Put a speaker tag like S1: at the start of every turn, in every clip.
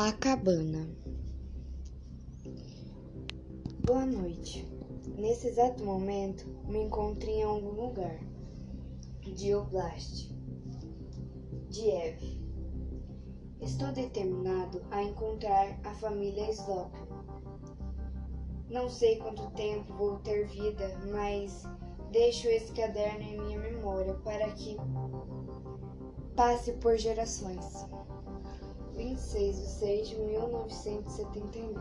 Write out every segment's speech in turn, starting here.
S1: A cabana. Boa noite. Nesse exato momento, me encontro em algum lugar. De Oblast. De Eve. Estou determinado a encontrar a família Slop. Não sei quanto tempo vou ter vida, mas deixo esse caderno em minha memória para que passe por gerações. 26 de 6 de 1979.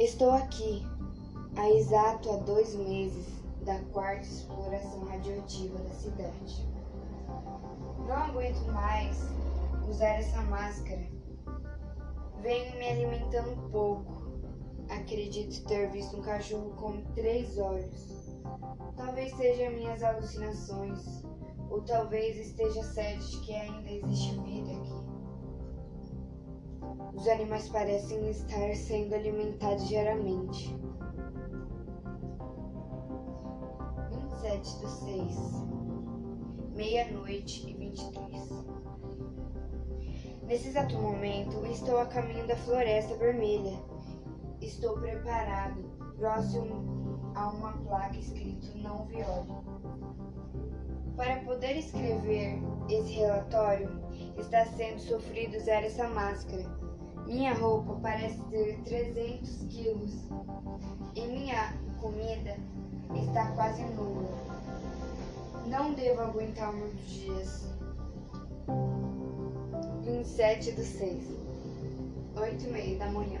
S1: Estou aqui, há exato há dois meses, da quarta exploração radioativa da cidade. Não aguento mais usar essa máscara. Venho me alimentando pouco. Acredito ter visto um cachorro com três olhos. Talvez sejam minhas alucinações ou talvez esteja certo de que ainda existe vida aqui. Os animais parecem estar sendo alimentados diariamente. 27 do 6, meia-noite e 23. Nesse exato momento, estou a caminho da Floresta Vermelha. Estou preparado, próximo a uma placa escrito Não Viole. Para poder escrever esse relatório, está sendo sofrido usar essa máscara. Minha roupa parece ter 300 quilos e minha comida está quase nula. Não devo aguentar muitos dias. 27 do 6, 8 e meia da manhã.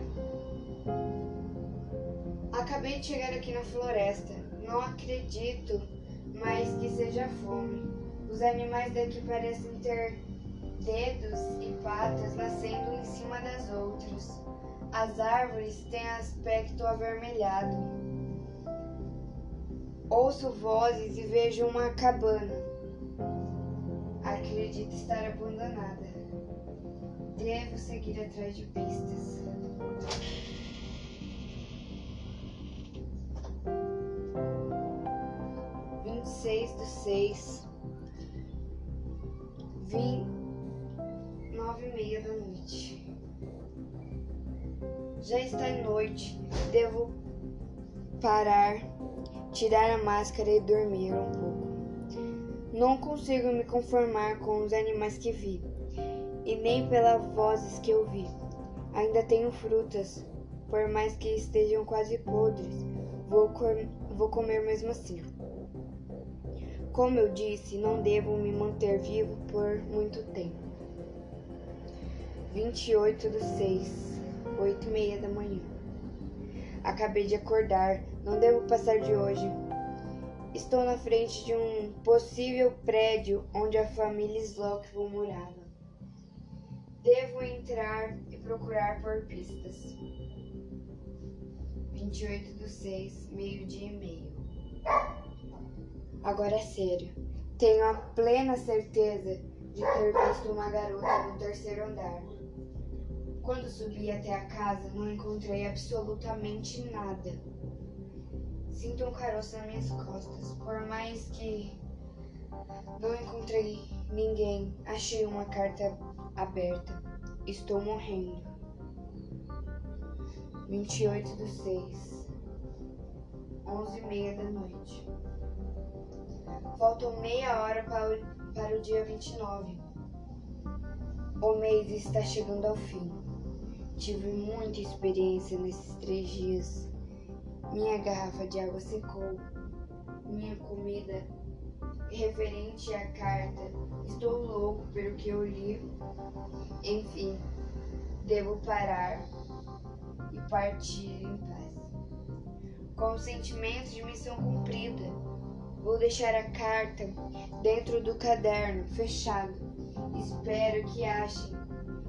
S1: Acabei de chegar aqui na floresta. Não acredito mais que seja fome. Os animais daqui parecem ter dedos e patas nascendo em cima das outras. As árvores têm aspecto avermelhado. Ouço vozes e vejo uma cabana. Acredito estar abandonada. Devo seguir atrás de pistas. 6 do 6, 20, 9 e meia da noite. Já está noite, devo parar, tirar a máscara e dormir um pouco. Não consigo me conformar com os animais que vi, e nem pelas vozes que ouvi. Ainda tenho frutas, por mais que estejam quase podres, vou, com vou comer mesmo assim. Como eu disse, não devo me manter vivo por muito tempo. 28 de 6, 8 e meia da manhã. Acabei de acordar, não devo passar de hoje. Estou na frente de um possível prédio onde a família Slockville morava. Devo entrar e procurar por pistas. 28 de 6, meio-dia e meio. Agora é sério. Tenho a plena certeza de ter visto uma garota no terceiro andar. Quando subi até a casa, não encontrei absolutamente nada. Sinto um caroço nas minhas costas. Por mais que não encontrei ninguém, achei uma carta aberta. Estou morrendo. 28 do 6, 11 e meia da noite. Faltam meia hora para o, para o dia 29. O mês está chegando ao fim. Tive muita experiência nesses três dias. Minha garrafa de água secou. Minha comida referente à carta. Estou louco pelo que eu li. Enfim, devo parar e partir em paz. Com o sentimento de missão cumprida. Vou deixar a carta dentro do caderno, fechado. Espero que achem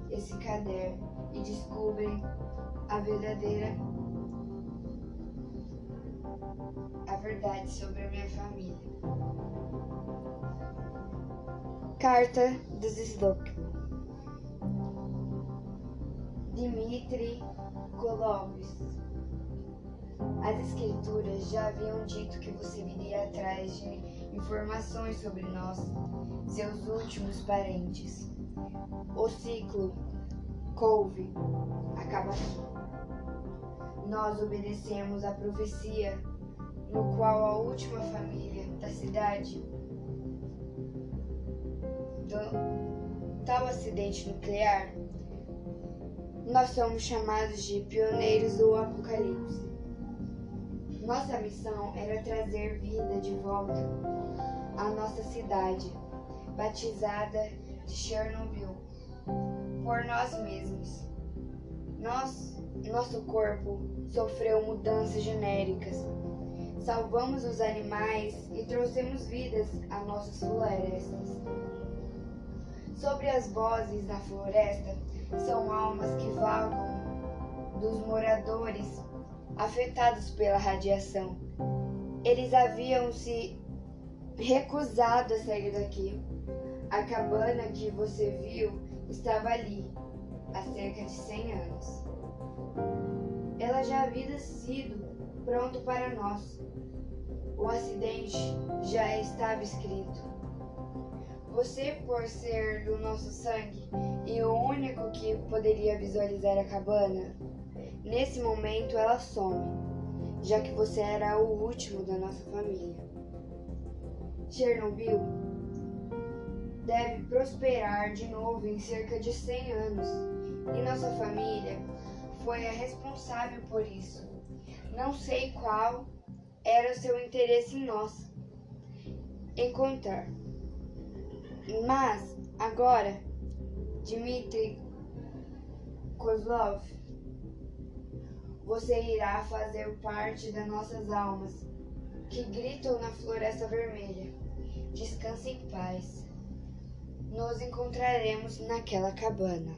S1: esse caderno e descobrem a verdadeira a verdade sobre a minha família. Carta dos Slok. Dmitri Kolovs as escrituras já haviam dito que você viria atrás de informações sobre nós, seus últimos parentes. O ciclo couve acaba aqui. Nós obedecemos a profecia no qual a última família da cidade do tal acidente nuclear, nós somos chamados de pioneiros do apocalipse. Nossa missão era trazer vida de volta à nossa cidade, batizada de Chernobyl, por nós mesmos. Nós, nosso corpo sofreu mudanças genéricas. Salvamos os animais e trouxemos vidas a nossas florestas. Sobre as vozes da floresta são almas que vagam dos moradores afetados pela radiação. Eles haviam se recusado a sair daqui. A cabana que você viu estava ali há cerca de 100 anos. Ela já havia sido pronto para nós. O acidente já estava escrito. Você, por ser do nosso sangue e o único que poderia visualizar a cabana, nesse momento ela some, já que você era o último da nossa família. Chernobyl deve prosperar de novo em cerca de 100 anos e nossa família foi a responsável por isso. Não sei qual era o seu interesse em nós encontrar. Mas agora, Dmitry Kozlov, você irá fazer parte das nossas almas que gritam na floresta vermelha. Descanse em paz. Nos encontraremos naquela cabana.